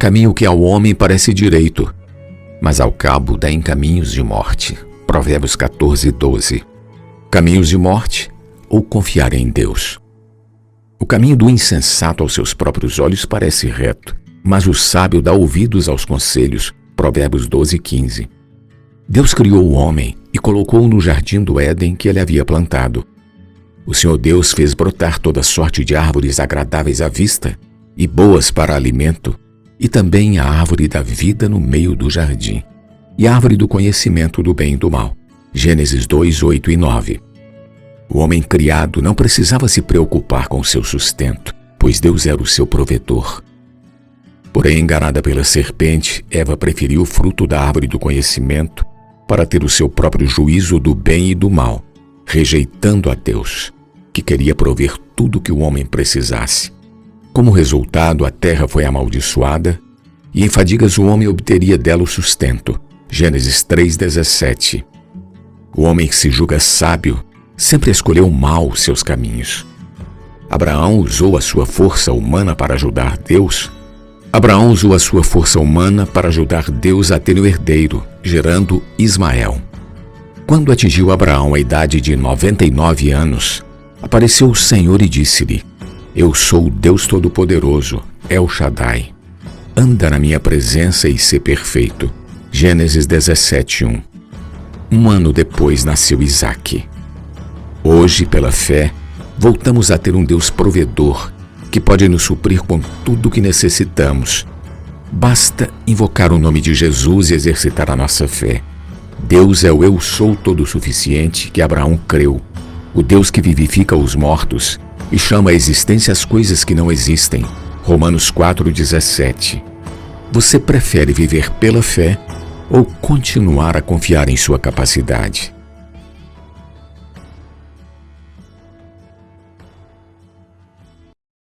caminho que ao homem parece direito, mas ao cabo dá em caminhos de morte. Provérbios 14, 12. Caminhos de morte ou confiar em Deus? O caminho do insensato aos seus próprios olhos parece reto, mas o sábio dá ouvidos aos conselhos. Provérbios 12, 15. Deus criou o homem e colocou-o no jardim do Éden que ele havia plantado. O Senhor Deus fez brotar toda sorte de árvores agradáveis à vista e boas para alimento, e também a árvore da vida no meio do jardim, e a árvore do conhecimento do bem e do mal. Gênesis 2, 8 e 9. O homem criado não precisava se preocupar com seu sustento, pois Deus era o seu provedor. Porém, enganada pela serpente, Eva preferiu o fruto da árvore do conhecimento para ter o seu próprio juízo do bem e do mal, rejeitando a Deus, que queria prover tudo que o homem precisasse. Como resultado, a terra foi amaldiçoada e em fadigas o homem obteria dela o sustento. Gênesis 3,17. O homem que se julga sábio sempre escolheu mal seus caminhos. Abraão usou a sua força humana para ajudar Deus. Abraão usou a sua força humana para ajudar Deus a ter o herdeiro, gerando Ismael. Quando atingiu Abraão a idade de 99 anos, apareceu o Senhor e disse-lhe: eu sou o Deus Todo-Poderoso, El Shaddai. Anda na minha presença e ser perfeito. Gênesis 17, 1. Um ano depois nasceu Isaac. Hoje, pela fé, voltamos a ter um Deus provedor que pode nos suprir com tudo o que necessitamos. Basta invocar o nome de Jesus e exercitar a nossa fé. Deus é o Eu Sou Todo Suficiente que Abraão creu, o Deus que vivifica os mortos e chama à existência as coisas que não existem. Romanos 4,17. Você prefere viver pela fé ou continuar a confiar em sua capacidade?